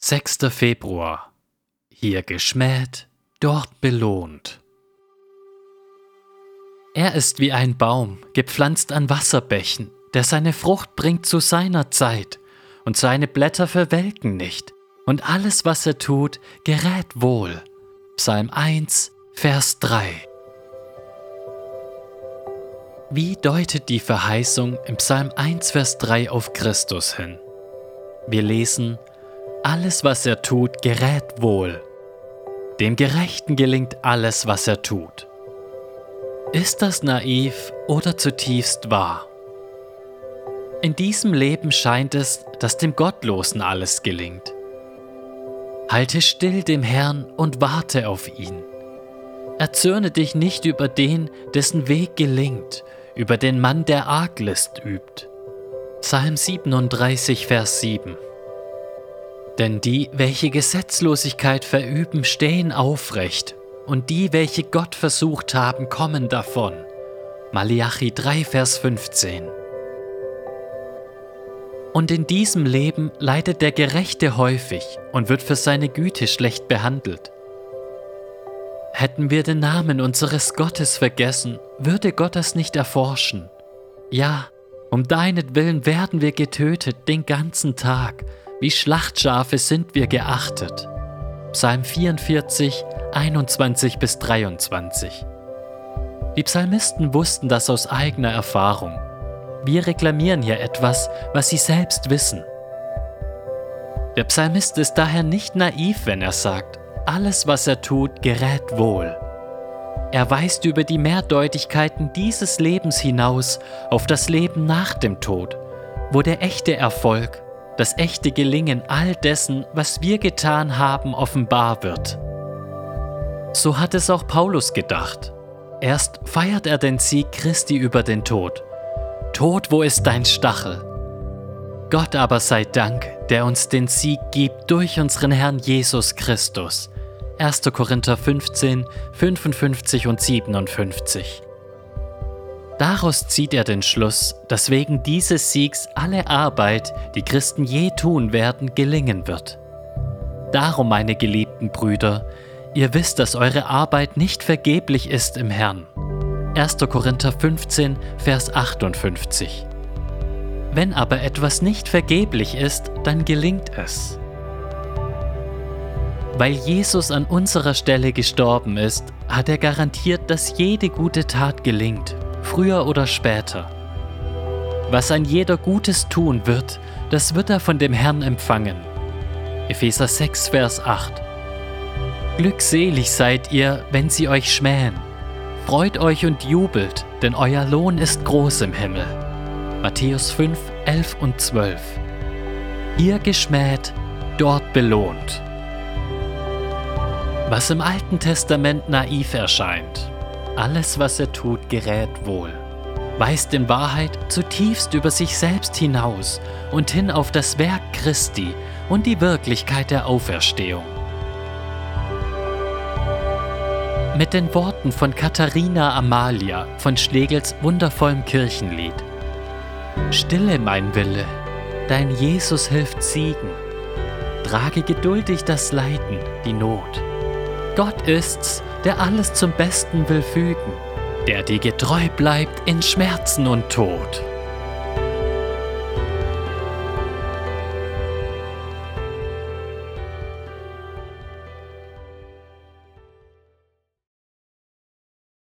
6. Februar. Hier geschmäht, dort belohnt. Er ist wie ein Baum, gepflanzt an Wasserbächen, der seine Frucht bringt zu seiner Zeit, und seine Blätter verwelken nicht, und alles, was er tut, gerät wohl. Psalm 1, Vers 3. Wie deutet die Verheißung im Psalm 1, Vers 3 auf Christus hin? Wir lesen, alles, was er tut, gerät wohl. Dem Gerechten gelingt alles, was er tut. Ist das naiv oder zutiefst wahr? In diesem Leben scheint es, dass dem Gottlosen alles gelingt. Halte still dem Herrn und warte auf ihn. Erzürne dich nicht über den, dessen Weg gelingt, über den Mann, der Arglist übt. Psalm 37, Vers 7 denn die, welche Gesetzlosigkeit verüben, stehen aufrecht, und die, welche Gott versucht haben, kommen davon. Malachi 3, Vers 15. Und in diesem Leben leidet der Gerechte häufig und wird für seine Güte schlecht behandelt. Hätten wir den Namen unseres Gottes vergessen, würde Gott das nicht erforschen. Ja, um deinetwillen werden wir getötet den ganzen Tag, wie Schlachtschafe sind wir geachtet. Psalm 44, 21 bis 23. Die Psalmisten wussten das aus eigener Erfahrung. Wir reklamieren hier etwas, was sie selbst wissen. Der Psalmist ist daher nicht naiv, wenn er sagt, alles, was er tut, gerät wohl. Er weist über die Mehrdeutigkeiten dieses Lebens hinaus auf das Leben nach dem Tod, wo der echte Erfolg das echte Gelingen all dessen, was wir getan haben, offenbar wird. So hat es auch Paulus gedacht. Erst feiert er den Sieg Christi über den Tod. Tod, wo ist dein Stachel? Gott aber sei Dank, der uns den Sieg gibt durch unseren Herrn Jesus Christus. 1. Korinther 15, 55 und 57. Daraus zieht er den Schluss, dass wegen dieses Siegs alle Arbeit, die Christen je tun werden, gelingen wird. Darum, meine geliebten Brüder, ihr wisst, dass eure Arbeit nicht vergeblich ist im Herrn. 1. Korinther 15, Vers 58. Wenn aber etwas nicht vergeblich ist, dann gelingt es. Weil Jesus an unserer Stelle gestorben ist, hat er garantiert, dass jede gute Tat gelingt früher oder später. Was ein jeder Gutes tun wird, das wird er von dem Herrn empfangen. Epheser 6, Vers 8. Glückselig seid ihr, wenn sie euch schmähen. Freut euch und jubelt, denn euer Lohn ist groß im Himmel. Matthäus 5, 11 und 12. Hier geschmäht, dort belohnt. Was im Alten Testament naiv erscheint, alles, was er tut, gerät wohl, weist in Wahrheit zutiefst über sich selbst hinaus und hin auf das Werk Christi und die Wirklichkeit der Auferstehung. Mit den Worten von Katharina Amalia von Schlegels wundervollem Kirchenlied. Stille mein Wille, dein Jesus hilft siegen. Trage geduldig das Leiden, die Not. Gott ist's, der alles zum Besten will fügen, der dir getreu bleibt in Schmerzen und Tod.